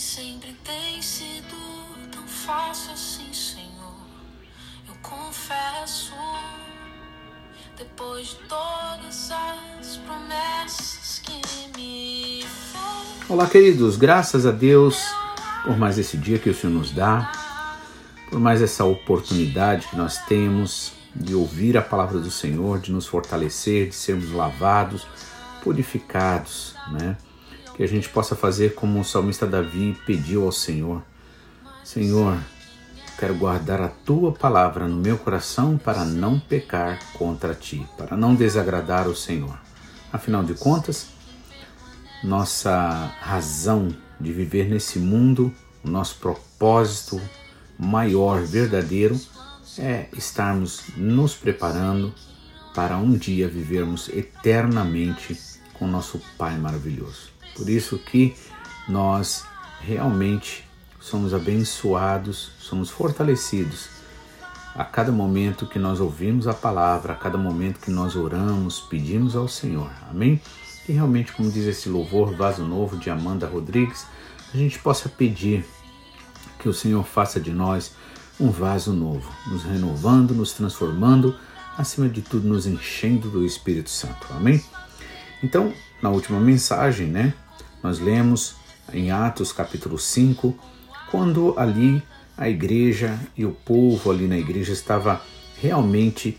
sempre tem sido tão fácil assim, Senhor. Eu confesso, depois de todas as promessas que me fez. Olá, queridos, graças a Deus por mais esse dia que o Senhor nos dá, por mais essa oportunidade que nós temos de ouvir a palavra do Senhor, de nos fortalecer, de sermos lavados, purificados, né? Que a gente possa fazer como o salmista Davi pediu ao Senhor: Senhor, quero guardar a tua palavra no meu coração para não pecar contra ti, para não desagradar o Senhor. Afinal de contas, nossa razão de viver nesse mundo, o nosso propósito maior, verdadeiro, é estarmos nos preparando para um dia vivermos eternamente com nosso Pai maravilhoso. Por isso que nós realmente somos abençoados, somos fortalecidos a cada momento que nós ouvimos a palavra, a cada momento que nós oramos, pedimos ao Senhor. Amém? E realmente, como diz esse louvor Vaso Novo de Amanda Rodrigues, a gente possa pedir que o Senhor faça de nós um vaso novo, nos renovando, nos transformando, acima de tudo, nos enchendo do Espírito Santo. Amém? Então, na última mensagem, né, nós lemos em Atos capítulo 5, quando ali a igreja e o povo ali na igreja estava realmente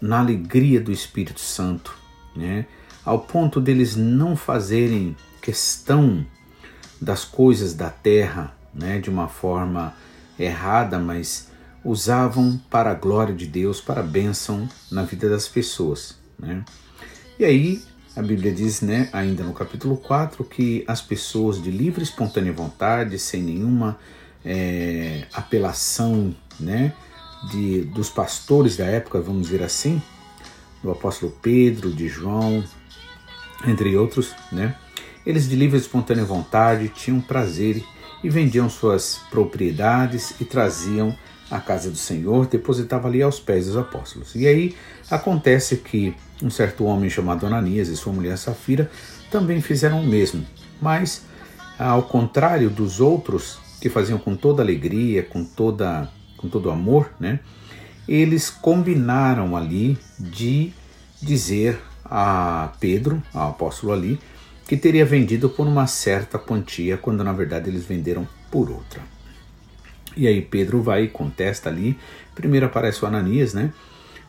na alegria do Espírito Santo, né? Ao ponto deles não fazerem questão das coisas da terra, né, de uma forma errada, mas usavam para a glória de Deus, para a bênção na vida das pessoas. Né? E aí a Bíblia diz, né, ainda no capítulo 4, que as pessoas de livre e espontânea vontade, sem nenhuma é, apelação né, de, dos pastores da época, vamos dizer assim, do apóstolo Pedro, de João, entre outros, né, eles de livre e espontânea vontade tinham prazer e vendiam suas propriedades e traziam à casa do Senhor, depositavam ali aos pés dos apóstolos. E aí acontece que um certo homem chamado Ananias e sua mulher Safira também fizeram o mesmo, mas ao contrário dos outros que faziam com toda alegria, com toda com todo amor, né? Eles combinaram ali de dizer a Pedro, ao apóstolo ali, que teria vendido por uma certa quantia, quando na verdade eles venderam por outra. E aí Pedro vai e contesta ali. Primeiro aparece o Ananias, né?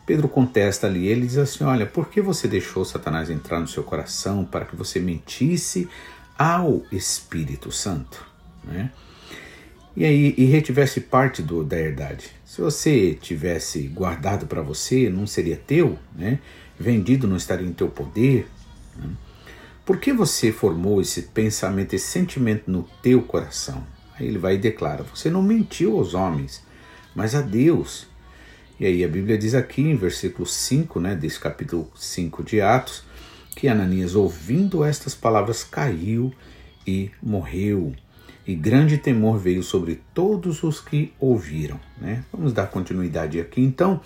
Pedro contesta ali, ele diz assim: Olha, por que você deixou Satanás entrar no seu coração para que você mentisse ao Espírito Santo? Né? E aí, e retivesse parte do, da herdade. Se você tivesse guardado para você, não seria teu, né? Vendido não estaria em teu poder. Né? Por que você formou esse pensamento, esse sentimento no teu coração? Aí ele vai e declara: Você não mentiu aos homens, mas a Deus. E aí a Bíblia diz aqui em versículo 5, né, desse capítulo 5 de Atos, que Ananias, ouvindo estas palavras, caiu e morreu. E grande temor veio sobre todos os que ouviram. Né? Vamos dar continuidade aqui então.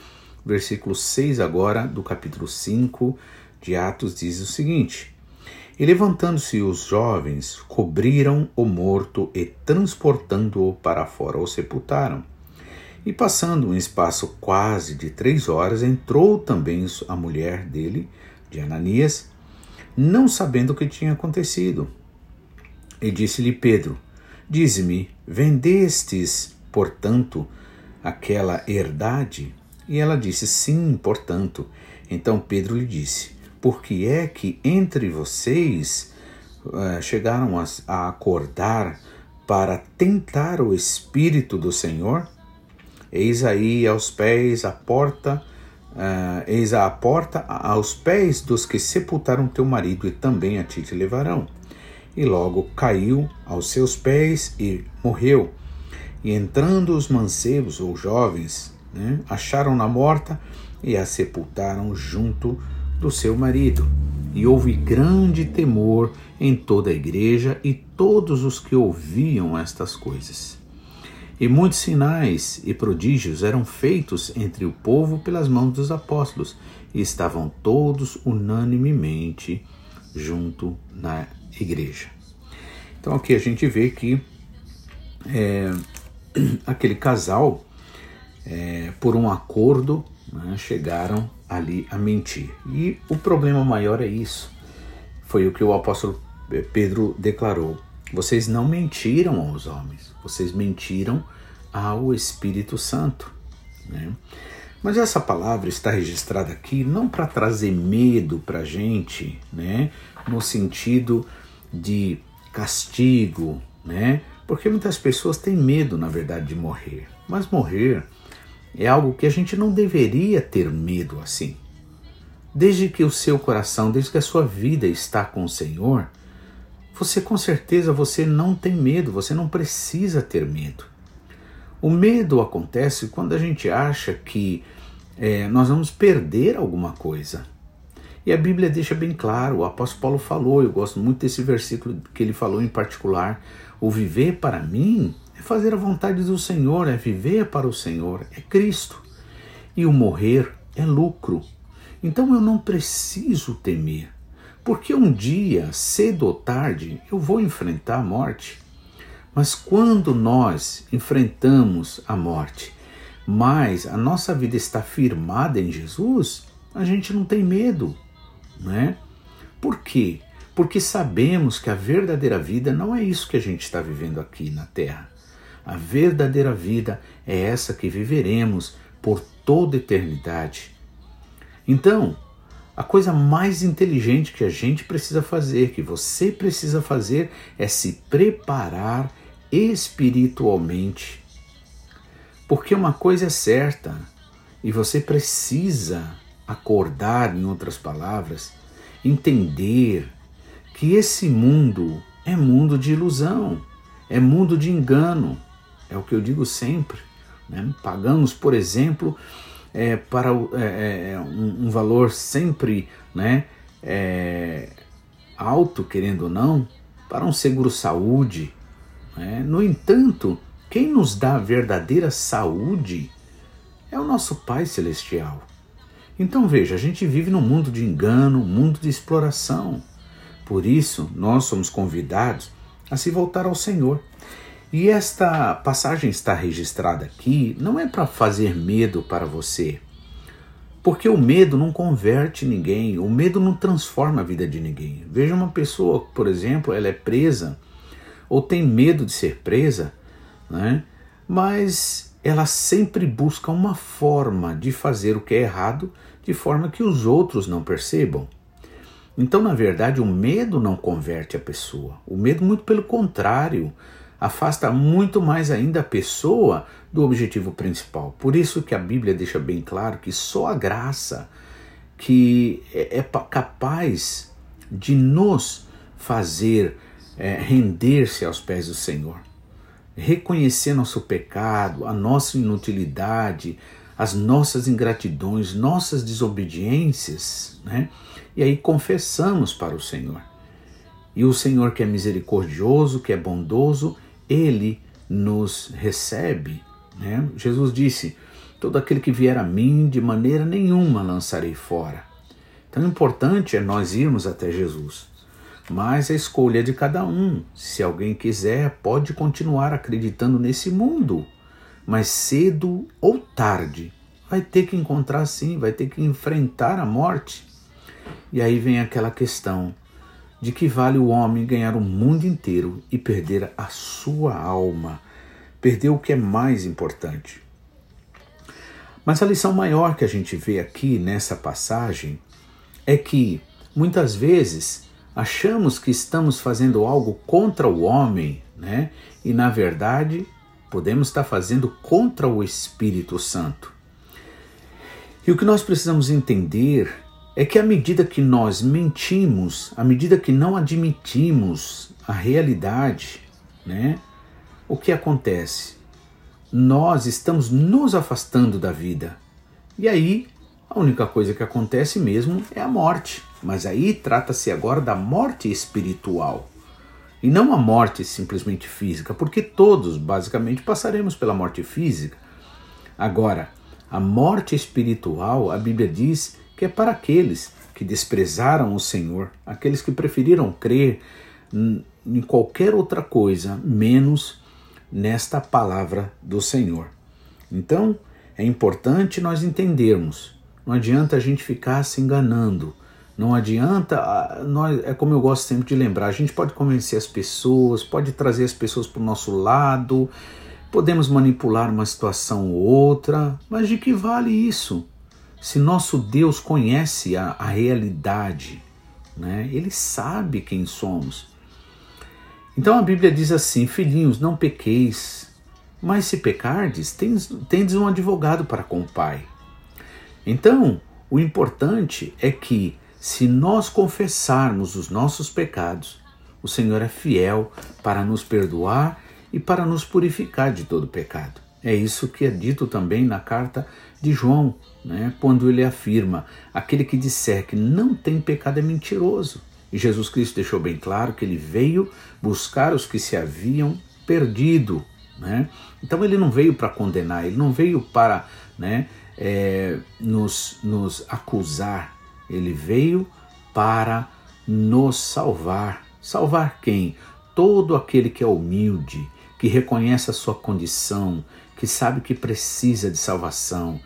Versículo 6 agora do capítulo 5 de Atos diz o seguinte: e levantando-se os jovens, cobriram o morto e, transportando-o para fora, o sepultaram. E passando um espaço quase de três horas, entrou também a mulher dele, de Ananias, não sabendo o que tinha acontecido. E disse-lhe Pedro: Dize-me, vendestes, portanto, aquela herdade? E ela disse: Sim, portanto. Então Pedro lhe disse: porque é que entre vocês uh, chegaram a, a acordar para tentar o Espírito do Senhor? Eis aí aos pés a porta, uh, eis a porta aos pés dos que sepultaram teu marido e também a ti te levarão. E logo caiu aos seus pés e morreu. E entrando os mancebos ou jovens, né, acharam-na morta e a sepultaram junto do seu marido. E houve grande temor em toda a igreja e todos os que ouviam estas coisas. E muitos sinais e prodígios eram feitos entre o povo pelas mãos dos apóstolos, e estavam todos unanimemente junto na igreja. Então aqui a gente vê que é, aquele casal, é, por um acordo, né, chegaram ali a mentir. E o problema maior é isso. Foi o que o apóstolo Pedro declarou. Vocês não mentiram aos homens, vocês mentiram ao Espírito Santo. Né? Mas essa palavra está registrada aqui não para trazer medo para a gente, né? no sentido de castigo, né? porque muitas pessoas têm medo, na verdade, de morrer. Mas morrer é algo que a gente não deveria ter medo assim. Desde que o seu coração, desde que a sua vida está com o Senhor, você com certeza você não tem medo, você não precisa ter medo. O medo acontece quando a gente acha que é, nós vamos perder alguma coisa. E a Bíblia deixa bem claro, o apóstolo Paulo falou, eu gosto muito desse versículo que ele falou em particular: o viver para mim é fazer a vontade do Senhor, é viver para o Senhor, é Cristo. E o morrer é lucro. Então eu não preciso temer, porque um dia, cedo ou tarde, eu vou enfrentar a morte. Mas quando nós enfrentamos a morte, mas a nossa vida está firmada em Jesus, a gente não tem medo, né? Por quê? Porque sabemos que a verdadeira vida não é isso que a gente está vivendo aqui na Terra. A verdadeira vida é essa que viveremos por toda eternidade. Então, a coisa mais inteligente que a gente precisa fazer, que você precisa fazer, é se preparar espiritualmente. Porque uma coisa é certa, e você precisa acordar, em outras palavras, entender que esse mundo é mundo de ilusão, é mundo de engano. É o que eu digo sempre. Né? Pagamos, por exemplo, é, para é, é, um, um, valor sempre né, é, alto, querendo ou não, para um seguro-saúde. Né? No entanto, quem nos dá a verdadeira saúde é o nosso Pai Celestial. Então veja, a gente vive num mundo de engano, um mundo de exploração. Por isso, nós somos convidados a se voltar ao Senhor. E esta passagem está registrada aqui não é para fazer medo para você, porque o medo não converte ninguém, o medo não transforma a vida de ninguém. Veja uma pessoa, por exemplo, ela é presa ou tem medo de ser presa, né? mas ela sempre busca uma forma de fazer o que é errado de forma que os outros não percebam. Então, na verdade, o medo não converte a pessoa. O medo, muito pelo contrário, afasta muito mais ainda a pessoa do objetivo principal. Por isso que a Bíblia deixa bem claro que só a graça que é, é capaz de nos fazer é, render-se aos pés do Senhor, reconhecer nosso pecado, a nossa inutilidade, as nossas ingratidões, nossas desobediências, né? E aí confessamos para o Senhor. E o Senhor que é misericordioso, que é bondoso, ele nos recebe. Né? Jesus disse: Todo aquele que vier a mim, de maneira nenhuma lançarei fora. Então, o importante é nós irmos até Jesus. Mas a escolha é de cada um. Se alguém quiser, pode continuar acreditando nesse mundo. Mas cedo ou tarde, vai ter que encontrar sim, vai ter que enfrentar a morte. E aí vem aquela questão: de que vale o homem ganhar o mundo inteiro e perder a sua alma, perder o que é mais importante. Mas a lição maior que a gente vê aqui nessa passagem é que muitas vezes achamos que estamos fazendo algo contra o homem, né? E na verdade podemos estar fazendo contra o Espírito Santo. E o que nós precisamos entender é que à medida que nós mentimos, à medida que não admitimos a realidade, né, o que acontece? Nós estamos nos afastando da vida. E aí, a única coisa que acontece mesmo é a morte. Mas aí trata-se agora da morte espiritual. E não a morte simplesmente física, porque todos basicamente passaremos pela morte física. Agora, a morte espiritual, a Bíblia diz que é para aqueles que desprezaram o Senhor, aqueles que preferiram crer em qualquer outra coisa menos nesta palavra do Senhor. Então, é importante nós entendermos. Não adianta a gente ficar se enganando. Não adianta, nós, é como eu gosto sempre de lembrar, a gente pode convencer as pessoas, pode trazer as pessoas para o nosso lado, podemos manipular uma situação ou outra, mas de que vale isso? Se nosso Deus conhece a, a realidade, né? ele sabe quem somos. Então a Bíblia diz assim: Filhinhos, não pequeis, mas se pecardes, tendes, tendes um advogado para com o Pai. Então, o importante é que, se nós confessarmos os nossos pecados, o Senhor é fiel para nos perdoar e para nos purificar de todo pecado. É isso que é dito também na carta de João, né? quando ele afirma: aquele que disser que não tem pecado é mentiroso. E Jesus Cristo deixou bem claro que ele veio buscar os que se haviam perdido. Né? Então ele não veio para condenar, ele não veio para né, é, nos, nos acusar, ele veio para nos salvar. Salvar quem? Todo aquele que é humilde, que reconhece a sua condição, que sabe que precisa de salvação,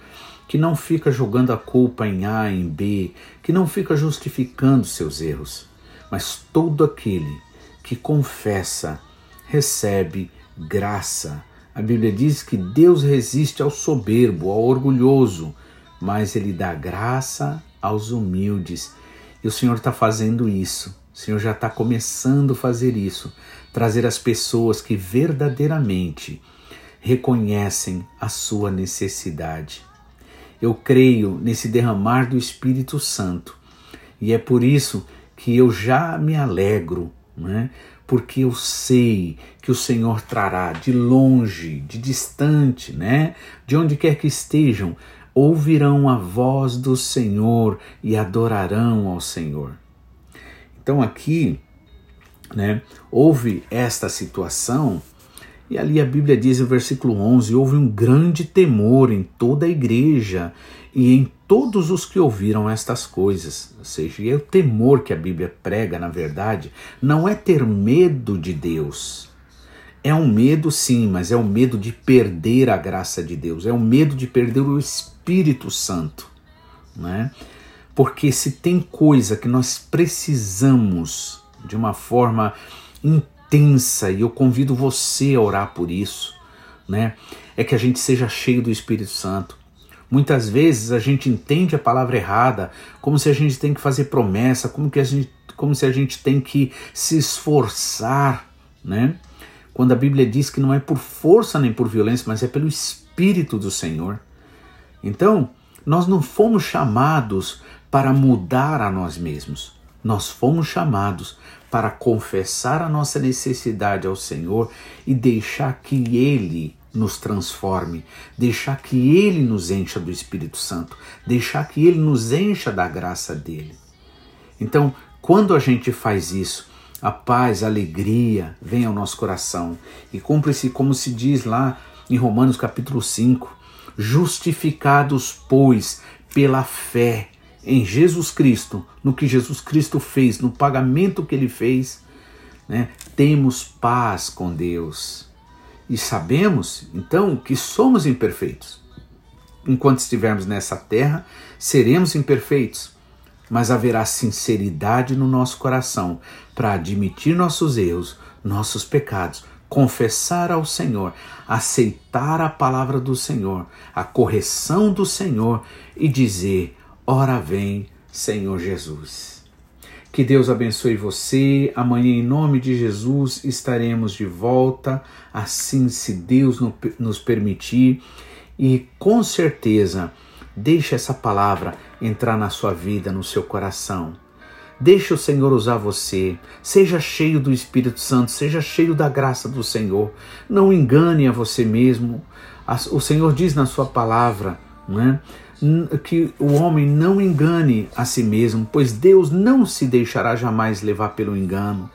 que não fica jogando a culpa em A, em B, que não fica justificando seus erros, mas todo aquele que confessa recebe graça. A Bíblia diz que Deus resiste ao soberbo, ao orgulhoso, mas Ele dá graça aos humildes. E o Senhor está fazendo isso. O Senhor já está começando a fazer isso, trazer as pessoas que verdadeiramente reconhecem a sua necessidade. Eu creio nesse derramar do Espírito Santo e é por isso que eu já me alegro, né? porque eu sei que o Senhor trará de longe, de distante, né? de onde quer que estejam, ouvirão a voz do Senhor e adorarão ao Senhor. Então aqui, né, houve esta situação e ali a Bíblia diz no versículo 11: houve um grande temor em toda a igreja e em todos os que ouviram estas coisas. Ou seja, é o temor que a Bíblia prega, na verdade, não é ter medo de Deus. É um medo, sim, mas é o um medo de perder a graça de Deus, é o um medo de perder o Espírito Santo. Né? Porque se tem coisa que nós precisamos de uma forma intensa, e eu convido você a orar por isso, né? É que a gente seja cheio do Espírito Santo. Muitas vezes a gente entende a palavra errada, como se a gente tem que fazer promessa, como, que a gente, como se a gente tem que se esforçar, né? Quando a Bíblia diz que não é por força nem por violência, mas é pelo Espírito do Senhor. Então, nós não fomos chamados para mudar a nós mesmos. Nós fomos chamados para confessar a nossa necessidade ao Senhor e deixar que Ele nos transforme, deixar que Ele nos encha do Espírito Santo, deixar que Ele nos encha da graça dele. Então, quando a gente faz isso, a paz, a alegria vem ao nosso coração e cumpre-se como se diz lá em Romanos capítulo 5, justificados, pois, pela fé em Jesus Cristo, no que Jesus Cristo fez, no pagamento que ele fez, né, temos paz com Deus. E sabemos, então, que somos imperfeitos. Enquanto estivermos nessa terra, seremos imperfeitos, mas haverá sinceridade no nosso coração para admitir nossos erros, nossos pecados, confessar ao Senhor, aceitar a palavra do Senhor, a correção do Senhor e dizer: Ora vem, Senhor Jesus. Que Deus abençoe você. Amanhã, em nome de Jesus, estaremos de volta, assim, se Deus nos permitir. E com certeza, deixe essa palavra entrar na sua vida, no seu coração. Deixe o Senhor usar você. Seja cheio do Espírito Santo, seja cheio da graça do Senhor. Não engane a você mesmo. O Senhor diz na sua palavra, né? Que o homem não engane a si mesmo, pois Deus não se deixará jamais levar pelo engano.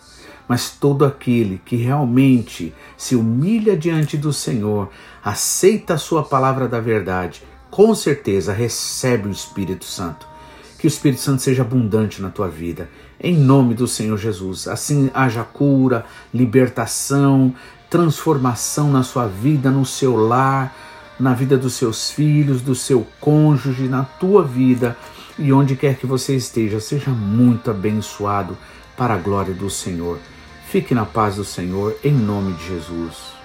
Mas todo aquele que realmente se humilha diante do Senhor, aceita a sua palavra da verdade, com certeza recebe o Espírito Santo. Que o Espírito Santo seja abundante na tua vida, em nome do Senhor Jesus. Assim haja cura, libertação, transformação na sua vida, no seu lar, na vida dos seus filhos, do seu cônjuge, na tua vida e onde quer que você esteja, seja muito abençoado para a glória do Senhor. Fique na paz do Senhor, em nome de Jesus.